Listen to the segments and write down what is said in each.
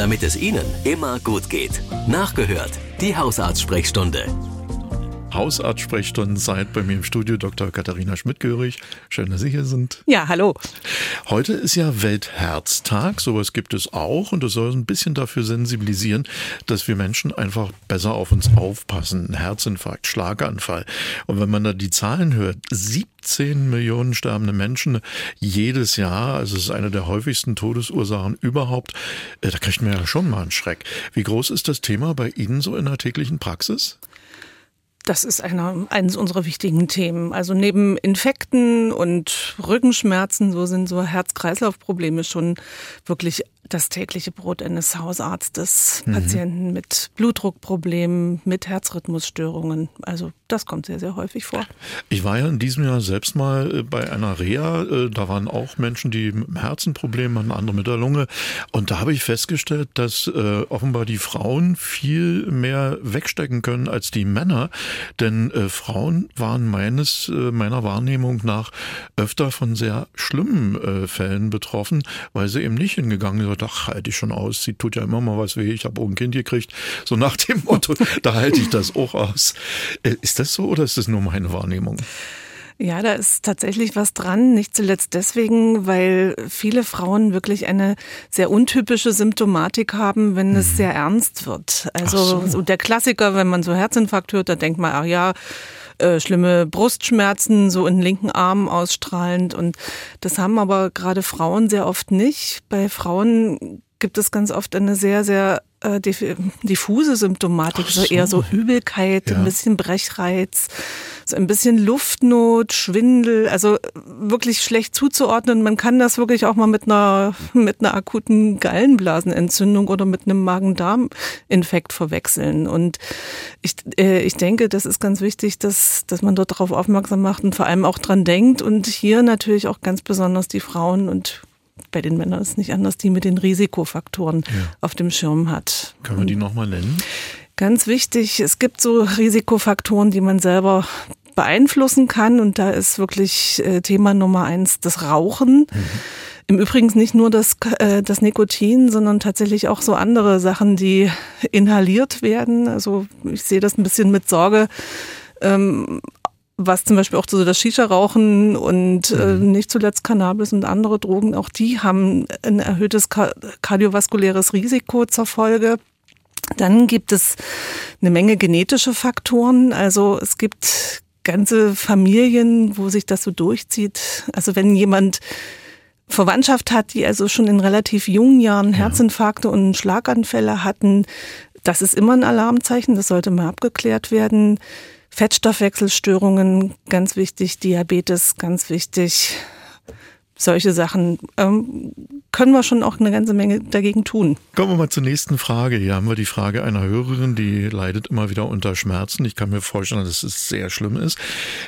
damit es Ihnen immer gut geht. Nachgehört, die Hausarzt-Sprechstunde. Hausarzt-Sprechstundenzeit bei mir im Studio Dr. Katharina Schmidt-Görig. Schön, dass Sie hier sind. Ja, hallo. Heute ist ja Weltherztag. Sowas gibt es auch und das soll ein bisschen dafür sensibilisieren, dass wir Menschen einfach besser auf uns aufpassen. Ein Herzinfarkt, Schlaganfall. Und wenn man da die Zahlen hört, 17 Millionen sterbende Menschen jedes Jahr, also es ist eine der häufigsten Todesursachen überhaupt, äh, da kriegt man ja schon mal einen Schreck. Wie groß ist das Thema bei Ihnen so in der täglichen Praxis? Das ist einer, eines unserer wichtigen Themen. Also neben Infekten und Rückenschmerzen, so sind so Herz-Kreislauf-Probleme schon wirklich das tägliche Brot eines Hausarztes. Mhm. Patienten mit Blutdruckproblemen, mit Herzrhythmusstörungen. Also das kommt sehr, sehr häufig vor. Ich war ja in diesem Jahr selbst mal äh, bei einer Reha. Äh, da waren auch Menschen, die mit dem Herzen Probleme hatten, andere mit der Lunge. Und da habe ich festgestellt, dass äh, offenbar die Frauen viel mehr wegstecken können als die Männer. Denn äh, Frauen waren meines, äh, meiner Wahrnehmung nach öfter von sehr schlimmen Fällen betroffen, weil sie eben nicht hingegangen sind ach, halte ich schon aus, sie tut ja immer mal was weh, ich habe auch ein Kind gekriegt. So nach dem Motto, da halte ich das auch aus. Äh, ist das so oder ist das nur meine Wahrnehmung? Ja, da ist tatsächlich was dran. Nicht zuletzt deswegen, weil viele Frauen wirklich eine sehr untypische Symptomatik haben, wenn es mhm. sehr ernst wird. Also so. der Klassiker, wenn man so Herzinfarkt hört, da denkt man, ach ja, äh, schlimme Brustschmerzen, so in den linken Arm ausstrahlend. Und das haben aber gerade Frauen sehr oft nicht. Bei Frauen gibt es ganz oft eine sehr, sehr äh, diffuse Symptomatik, so. so. eher so Übelkeit, ja. ein bisschen Brechreiz, ein bisschen Luftnot, Schwindel, also wirklich schlecht zuzuordnen. Man kann das wirklich auch mal mit einer, mit einer akuten Gallenblasenentzündung oder mit einem Magen-Darm-Infekt verwechseln. Und ich, äh, ich denke, das ist ganz wichtig, dass, dass man dort darauf aufmerksam macht und vor allem auch dran denkt. Und hier natürlich auch ganz besonders die Frauen und bei den Männern ist es nicht anders, die mit den Risikofaktoren ja. auf dem Schirm hat. Können wir die nochmal nennen? Ganz wichtig, es gibt so Risikofaktoren, die man selber beeinflussen kann und da ist wirklich äh, Thema Nummer eins das Rauchen. Mhm. Im Übrigen nicht nur das, äh, das Nikotin, sondern tatsächlich auch so andere Sachen, die inhaliert werden. Also ich sehe das ein bisschen mit Sorge. Ähm, was zum Beispiel auch so das Shisha-Rauchen und äh, mhm. nicht zuletzt Cannabis und andere Drogen, auch die haben ein erhöhtes kardiovaskuläres Risiko zur Folge. Dann gibt es eine Menge genetische Faktoren. Also es gibt ganze Familien, wo sich das so durchzieht. Also wenn jemand Verwandtschaft hat, die also schon in relativ jungen Jahren Herzinfarkte und Schlaganfälle hatten, das ist immer ein Alarmzeichen, das sollte mal abgeklärt werden. Fettstoffwechselstörungen, ganz wichtig, Diabetes, ganz wichtig, solche Sachen ähm, können wir schon auch eine ganze Menge dagegen tun. Kommen wir mal zur nächsten Frage. Hier haben wir die Frage einer Hörerin, die leidet immer wieder unter Schmerzen. Ich kann mir vorstellen, dass es sehr schlimm ist.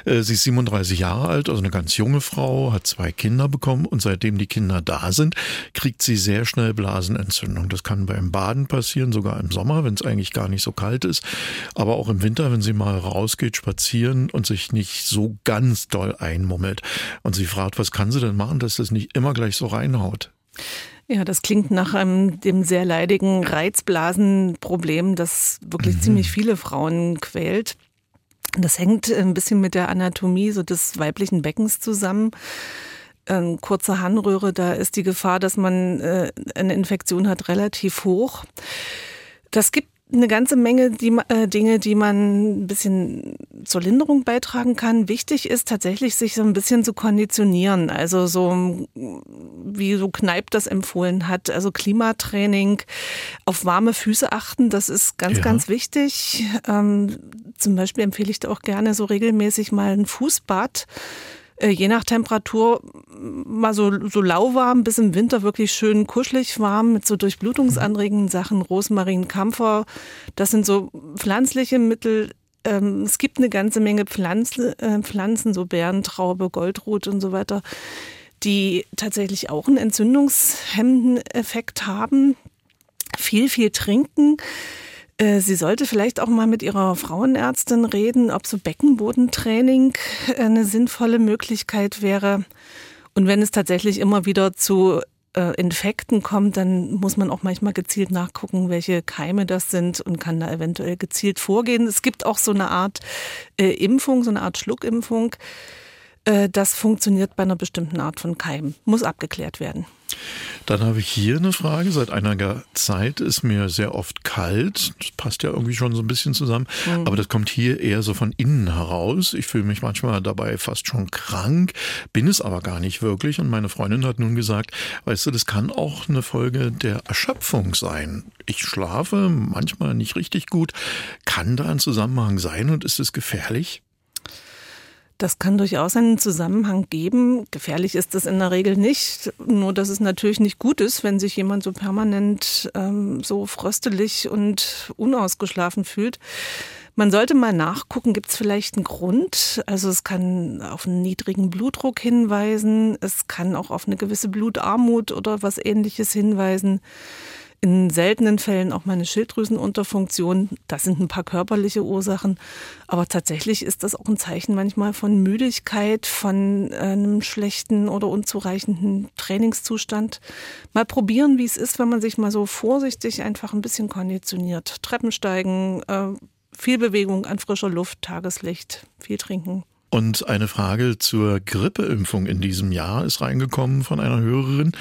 Äh, sie ist 37 Jahre alt, also eine ganz junge Frau, hat zwei Kinder bekommen und seitdem die Kinder da sind, kriegt sie sehr schnell Blasenentzündung. Das kann beim Baden passieren, sogar im Sommer, wenn es eigentlich gar nicht so kalt ist, aber auch im Winter, wenn sie mal rausgeht, spazieren und sich nicht so ganz doll einmummelt. Und sie fragt, was kann sie denn machen, dass das nicht immer gleich so reinhaut? Ja, das klingt nach einem dem sehr leidigen Reizblasenproblem, das wirklich mhm. ziemlich viele Frauen quält. Das hängt ein bisschen mit der Anatomie so des weiblichen Beckens zusammen. Ähm, kurze Harnröhre, da ist die Gefahr, dass man äh, eine Infektion hat, relativ hoch. Das gibt eine ganze Menge die, äh, Dinge, die man ein bisschen zur Linderung beitragen kann. Wichtig ist tatsächlich, sich so ein bisschen zu konditionieren. Also so, wie so Kneip das empfohlen hat. Also Klimatraining, auf warme Füße achten, das ist ganz, ja. ganz wichtig. Ähm, zum Beispiel empfehle ich da auch gerne so regelmäßig mal ein Fußbad je nach Temperatur mal so, so lauwarm bis im Winter wirklich schön kuschelig warm mit so durchblutungsanregenden Sachen, Rosmarin, Kampfer. Das sind so pflanzliche Mittel. Ähm, es gibt eine ganze Menge Pflanzen, äh, Pflanzen, so Bärentraube, Goldrot und so weiter, die tatsächlich auch einen entzündungshemmenden Effekt haben. Viel, viel trinken. Äh, sie sollte vielleicht auch mal mit ihrer Frauenärztin reden, ob so Beckenbodentraining eine sinnvolle Möglichkeit wäre. Und wenn es tatsächlich immer wieder zu äh, Infekten kommt, dann muss man auch manchmal gezielt nachgucken, welche Keime das sind und kann da eventuell gezielt vorgehen. Es gibt auch so eine Art äh, Impfung, so eine Art Schluckimpfung. Äh, das funktioniert bei einer bestimmten Art von Keim. Muss abgeklärt werden. Dann habe ich hier eine Frage. Seit einiger Zeit ist mir sehr oft kalt. Das passt ja irgendwie schon so ein bisschen zusammen. Mhm. Aber das kommt hier eher so von innen heraus. Ich fühle mich manchmal dabei fast schon krank, bin es aber gar nicht wirklich. Und meine Freundin hat nun gesagt, weißt du, das kann auch eine Folge der Erschöpfung sein. Ich schlafe manchmal nicht richtig gut. Kann da ein Zusammenhang sein und ist es gefährlich? Das kann durchaus einen Zusammenhang geben. Gefährlich ist das in der Regel nicht. Nur, dass es natürlich nicht gut ist, wenn sich jemand so permanent ähm, so fröstelig und unausgeschlafen fühlt. Man sollte mal nachgucken, gibt es vielleicht einen Grund? Also es kann auf einen niedrigen Blutdruck hinweisen, es kann auch auf eine gewisse Blutarmut oder was ähnliches hinweisen in seltenen Fällen auch mal eine Schilddrüsenunterfunktion. Das sind ein paar körperliche Ursachen. Aber tatsächlich ist das auch ein Zeichen manchmal von Müdigkeit, von einem schlechten oder unzureichenden Trainingszustand. Mal probieren, wie es ist, wenn man sich mal so vorsichtig einfach ein bisschen konditioniert. Treppensteigen, äh, viel Bewegung an frischer Luft, Tageslicht, viel trinken. Und eine Frage zur Grippeimpfung in diesem Jahr ist reingekommen von einer Hörerin.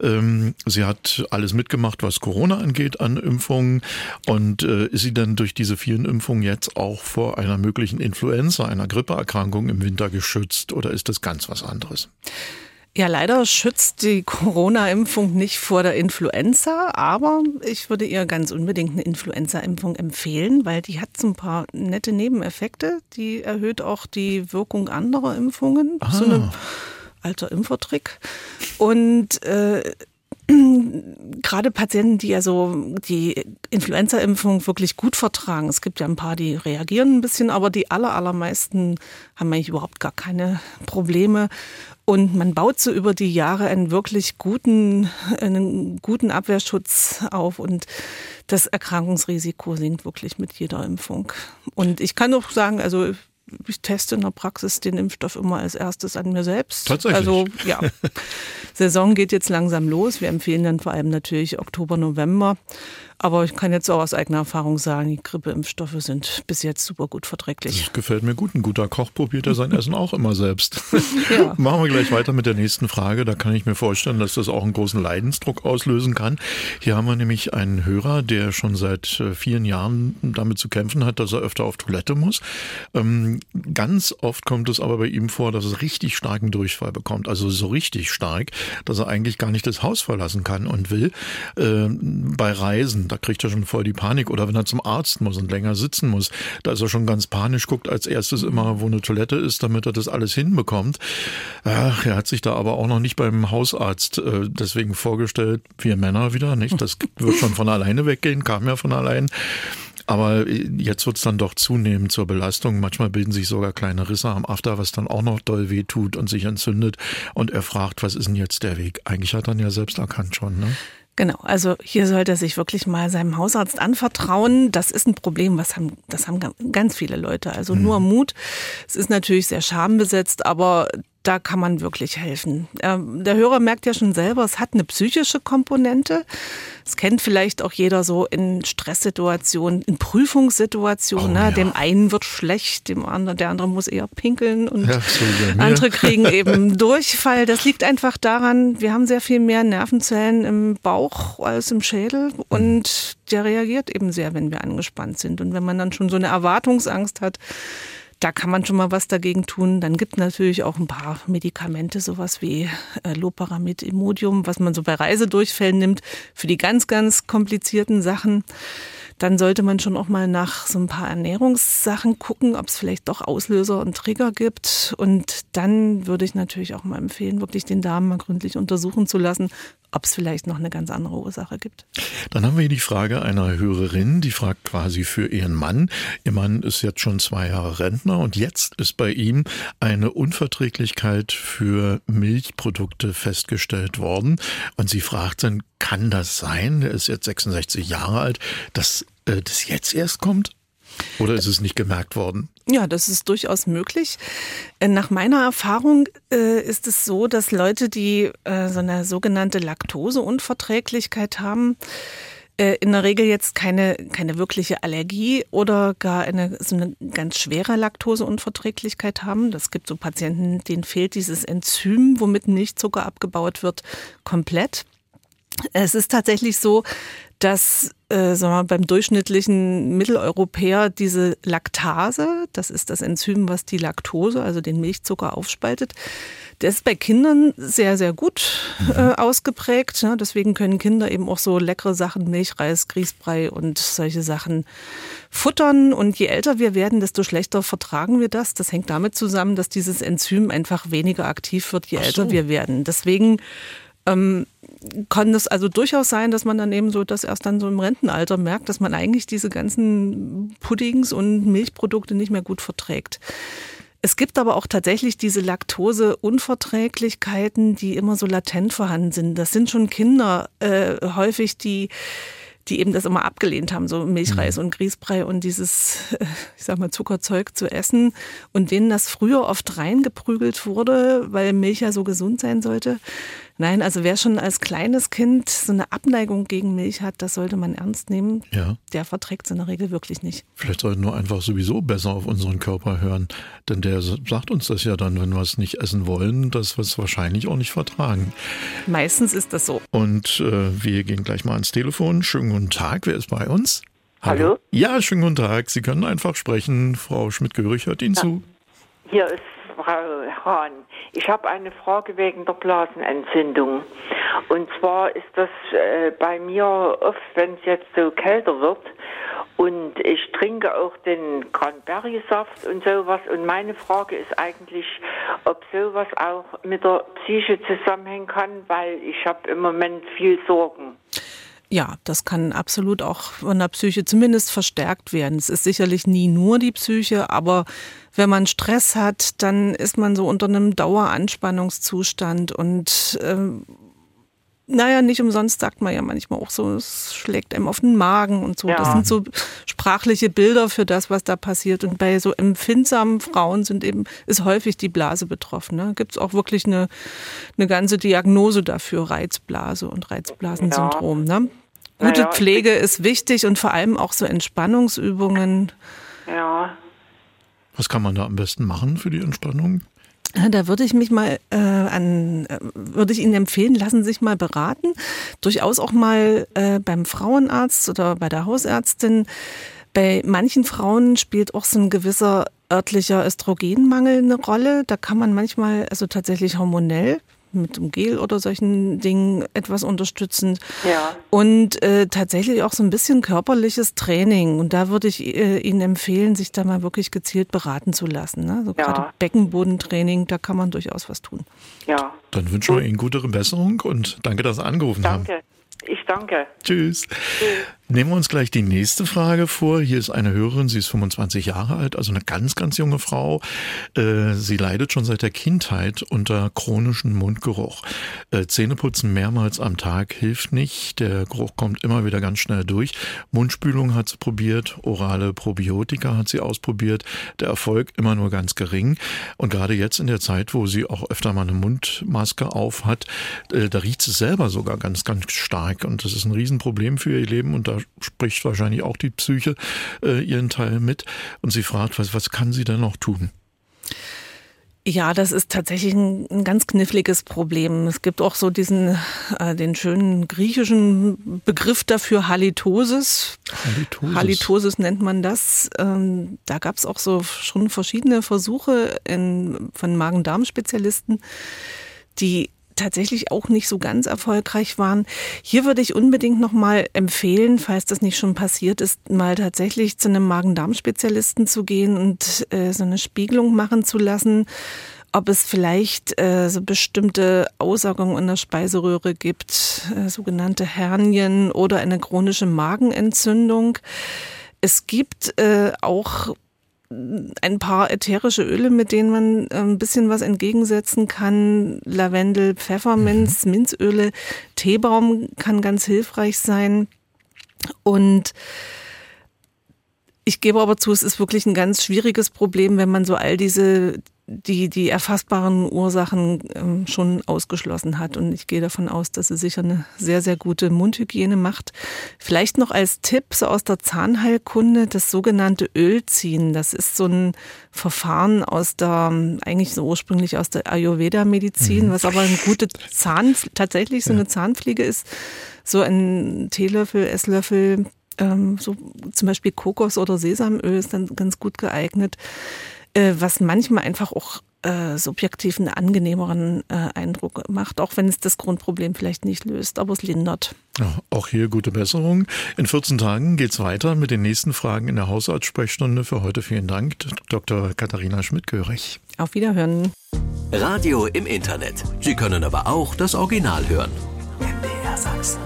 Ähm, sie hat alles mitgemacht, was Corona angeht an Impfungen. Und äh, ist sie dann durch diese vielen Impfungen jetzt auch vor einer möglichen Influenza, einer Grippeerkrankung im Winter geschützt oder ist das ganz was anderes? Ja, leider schützt die Corona-Impfung nicht vor der Influenza, aber ich würde ihr ganz unbedingt eine Influenza-Impfung empfehlen, weil die hat so ein paar nette Nebeneffekte. Die erhöht auch die Wirkung anderer Impfungen. Ah. So ein alter Impfertrick. Und äh, gerade Patienten, die ja so die Influenza-Impfung wirklich gut vertragen. Es gibt ja ein paar, die reagieren ein bisschen, aber die aller, allermeisten haben eigentlich überhaupt gar keine Probleme. Und man baut so über die Jahre einen wirklich guten, einen guten Abwehrschutz auf und das Erkrankungsrisiko sinkt wirklich mit jeder Impfung. Und ich kann auch sagen, also ich teste in der Praxis den Impfstoff immer als erstes an mir selbst. Tatsächlich. Also ja, Saison geht jetzt langsam los. Wir empfehlen dann vor allem natürlich Oktober, November. Aber ich kann jetzt auch aus eigener Erfahrung sagen, die Grippeimpfstoffe sind bis jetzt super gut verträglich. Das gefällt mir gut. Ein guter Koch probiert ja sein Essen auch immer selbst. Ja. Machen wir gleich weiter mit der nächsten Frage. Da kann ich mir vorstellen, dass das auch einen großen Leidensdruck auslösen kann. Hier haben wir nämlich einen Hörer, der schon seit äh, vielen Jahren damit zu kämpfen hat, dass er öfter auf Toilette muss. Ähm, ganz oft kommt es aber bei ihm vor, dass er richtig starken Durchfall bekommt. Also so richtig stark, dass er eigentlich gar nicht das Haus verlassen kann und will. Äh, bei Reisen da kriegt er schon voll die Panik. Oder wenn er zum Arzt muss und länger sitzen muss, da ist er schon ganz panisch, guckt als erstes immer, wo eine Toilette ist, damit er das alles hinbekommt. Ach, er hat sich da aber auch noch nicht beim Hausarzt äh, deswegen vorgestellt, wir Männer wieder, nicht? Das wird schon von alleine weggehen, kam ja von allein. Aber jetzt wird es dann doch zunehmend zur Belastung. Manchmal bilden sich sogar kleine Risse am After, was dann auch noch doll wehtut und sich entzündet. Und er fragt, was ist denn jetzt der Weg? Eigentlich hat er ihn ja selbst erkannt schon, ne? Genau, also hier sollte er sich wirklich mal seinem Hausarzt anvertrauen. Das ist ein Problem, was haben, das haben ganz viele Leute. Also mhm. nur Mut. Es ist natürlich sehr schambesetzt, aber da kann man wirklich helfen. Ähm, der Hörer merkt ja schon selber, es hat eine psychische Komponente. Das kennt vielleicht auch jeder so in Stresssituationen, in Prüfungssituationen. Oh, ne? ja. Dem einen wird schlecht, dem anderen, der andere muss eher pinkeln und ja, so andere kriegen eben Durchfall. Das liegt einfach daran, wir haben sehr viel mehr Nervenzellen im Bauch als im Schädel und der reagiert eben sehr, wenn wir angespannt sind. Und wenn man dann schon so eine Erwartungsangst hat, da kann man schon mal was dagegen tun. Dann gibt natürlich auch ein paar Medikamente, sowas wie äh, Loparamid, Imodium, was man so bei Reisedurchfällen nimmt, für die ganz, ganz komplizierten Sachen. Dann sollte man schon auch mal nach so ein paar Ernährungssachen gucken, ob es vielleicht doch Auslöser und Trigger gibt. Und dann würde ich natürlich auch mal empfehlen, wirklich den Darm mal gründlich untersuchen zu lassen, ob es vielleicht noch eine ganz andere Ursache gibt. Dann haben wir hier die Frage einer Hörerin, die fragt quasi für ihren Mann. Ihr Mann ist jetzt schon zwei Jahre Rentner und jetzt ist bei ihm eine Unverträglichkeit für Milchprodukte festgestellt worden. Und sie fragt dann, kann das sein? Er ist jetzt 66 Jahre alt, dass äh, das jetzt erst kommt? Oder ist es nicht gemerkt worden? Ja, das ist durchaus möglich. Äh, nach meiner Erfahrung äh, ist es so, dass Leute, die äh, so eine sogenannte Laktoseunverträglichkeit haben, äh, in der Regel jetzt keine, keine wirkliche Allergie oder gar eine, so eine ganz schwere Laktoseunverträglichkeit haben. Das gibt so Patienten, denen fehlt dieses Enzym, womit Milchzucker abgebaut wird, komplett. Es ist tatsächlich so, dass äh, sagen wir, beim durchschnittlichen Mitteleuropäer diese Laktase, das ist das Enzym, was die Laktose, also den Milchzucker aufspaltet, der ist bei Kindern sehr, sehr gut äh, mhm. ausgeprägt. Ne? Deswegen können Kinder eben auch so leckere Sachen, Milchreis, Grießbrei und solche Sachen futtern. Und je älter wir werden, desto schlechter vertragen wir das. Das hängt damit zusammen, dass dieses Enzym einfach weniger aktiv wird, je so. älter wir werden. Deswegen ähm, kann es also durchaus sein, dass man dann eben so das erst dann so im Rentenalter merkt, dass man eigentlich diese ganzen Puddings und Milchprodukte nicht mehr gut verträgt. Es gibt aber auch tatsächlich diese Laktoseunverträglichkeiten, die immer so latent vorhanden sind. Das sind schon Kinder äh, häufig, die die eben das immer abgelehnt haben, so Milchreis mhm. und Grießbrei und dieses, ich sag mal, Zuckerzeug zu essen und denen das früher oft reingeprügelt wurde, weil Milch ja so gesund sein sollte. Nein, also wer schon als kleines Kind so eine Abneigung gegen Milch hat, das sollte man ernst nehmen. Ja. Der verträgt es in der Regel wirklich nicht. Vielleicht sollten wir einfach sowieso besser auf unseren Körper hören, denn der sagt uns das ja dann, wenn wir es nicht essen wollen, dass wir es wahrscheinlich auch nicht vertragen. Meistens ist das so. Und äh, wir gehen gleich mal ans Telefon. Schönen guten Tag, wer ist bei uns? Hallo? Hallo? Ja, schönen guten Tag. Sie können einfach sprechen. Frau Schmidt-Görig hört Ihnen ja. zu. Hier ist Frau Hahn. Ich habe eine Frage wegen der Blasenentzündung. Und zwar ist das äh, bei mir oft, wenn es jetzt so kälter wird und ich trinke auch den Cranberry-Saft und sowas. Und meine Frage ist eigentlich, ob sowas auch mit der Psyche zusammenhängen kann, weil ich habe im Moment viel Sorgen. Ja, das kann absolut auch von der Psyche zumindest verstärkt werden. Es ist sicherlich nie nur die Psyche, aber wenn man Stress hat, dann ist man so unter einem Daueranspannungszustand und ähm, naja, nicht umsonst sagt man ja manchmal auch so, es schlägt einem auf den Magen und so. Ja. Das sind so sprachliche Bilder für das, was da passiert. Und bei so empfindsamen Frauen sind eben, ist häufig die Blase betroffen. Ne? Gibt es auch wirklich eine, eine ganze Diagnose dafür, Reizblase und Reizblasensyndrom. Ja. Ne? Gute naja, Pflege ist wichtig und vor allem auch so Entspannungsübungen. Ja. Was kann man da am besten machen für die Entspannung? Da würde ich mich mal äh, an, äh, würde ich Ihnen empfehlen, lassen Sie sich mal beraten. Durchaus auch mal äh, beim Frauenarzt oder bei der Hausärztin. Bei manchen Frauen spielt auch so ein gewisser örtlicher Östrogenmangel eine Rolle. Da kann man manchmal also tatsächlich hormonell mit dem Gel oder solchen Dingen etwas unterstützend. Ja. Und äh, tatsächlich auch so ein bisschen körperliches Training. Und da würde ich äh, Ihnen empfehlen, sich da mal wirklich gezielt beraten zu lassen. Ne? So ja. gerade Beckenbodentraining, da kann man durchaus was tun. Ja. Dann wünschen wir Ihnen gute Besserung und danke, dass Sie angerufen danke. haben. Ich danke. Tschüss. Tschüss. Nehmen wir uns gleich die nächste Frage vor. Hier ist eine Hörerin, sie ist 25 Jahre alt, also eine ganz, ganz junge Frau. Äh, sie leidet schon seit der Kindheit unter chronischem Mundgeruch. Äh, Zähneputzen mehrmals am Tag hilft nicht. Der Geruch kommt immer wieder ganz schnell durch. Mundspülung hat sie probiert, orale Probiotika hat sie ausprobiert. Der Erfolg immer nur ganz gering. Und gerade jetzt in der Zeit, wo sie auch öfter mal eine Mundmaske auf hat, äh, da riecht sie selber sogar ganz, ganz stark. Und das ist ein Riesenproblem für ihr Leben. Und da spricht wahrscheinlich auch die Psyche äh, ihren Teil mit. Und sie fragt, was, was kann sie denn noch tun? Ja, das ist tatsächlich ein, ein, ganz kniffliges Problem. Es gibt auch so diesen, äh, den schönen griechischen Begriff dafür, Halitosis. Halitosis. Halitosis nennt man das. Ähm, da gab es auch so schon verschiedene Versuche in, von Magen-Darm-Spezialisten, die tatsächlich auch nicht so ganz erfolgreich waren. Hier würde ich unbedingt noch mal empfehlen, falls das nicht schon passiert ist, mal tatsächlich zu einem Magen-Darm-Spezialisten zu gehen und äh, so eine Spiegelung machen zu lassen ob es vielleicht äh, so bestimmte Aussagungen in der Speiseröhre gibt, äh, sogenannte Hernien oder eine chronische Magenentzündung. Es gibt äh, auch ein paar ätherische Öle, mit denen man ein bisschen was entgegensetzen kann. Lavendel, Pfefferminz, mhm. Minzöle, Teebaum kann ganz hilfreich sein. Und Ich gebe aber zu, es ist wirklich ein ganz schwieriges Problem, wenn man so all diese die, die erfassbaren Ursachen ähm, schon ausgeschlossen hat. Und ich gehe davon aus, dass sie sicher eine sehr, sehr gute Mundhygiene macht. Vielleicht noch als Tipp so aus der Zahnheilkunde das sogenannte Ölziehen. Das ist so ein Verfahren aus der, eigentlich so ursprünglich aus der Ayurveda-Medizin, mhm. was aber eine gute Zahn, tatsächlich so eine Zahnpflege ist. So ein Teelöffel, Esslöffel, ähm, so zum Beispiel Kokos oder Sesamöl ist dann ganz gut geeignet äh, was manchmal einfach auch äh, subjektiv einen angenehmeren äh, Eindruck macht, auch wenn es das Grundproblem vielleicht nicht löst, aber es lindert. Ja, auch hier gute Besserung. In 14 Tagen geht es weiter mit den nächsten Fragen in der Hausarztsprechstunde. Für heute vielen Dank, Dr. Katharina Schmidt-Görig. Auf Wiederhören. Radio im Internet. Sie können aber auch das Original hören. MDR Sachsen.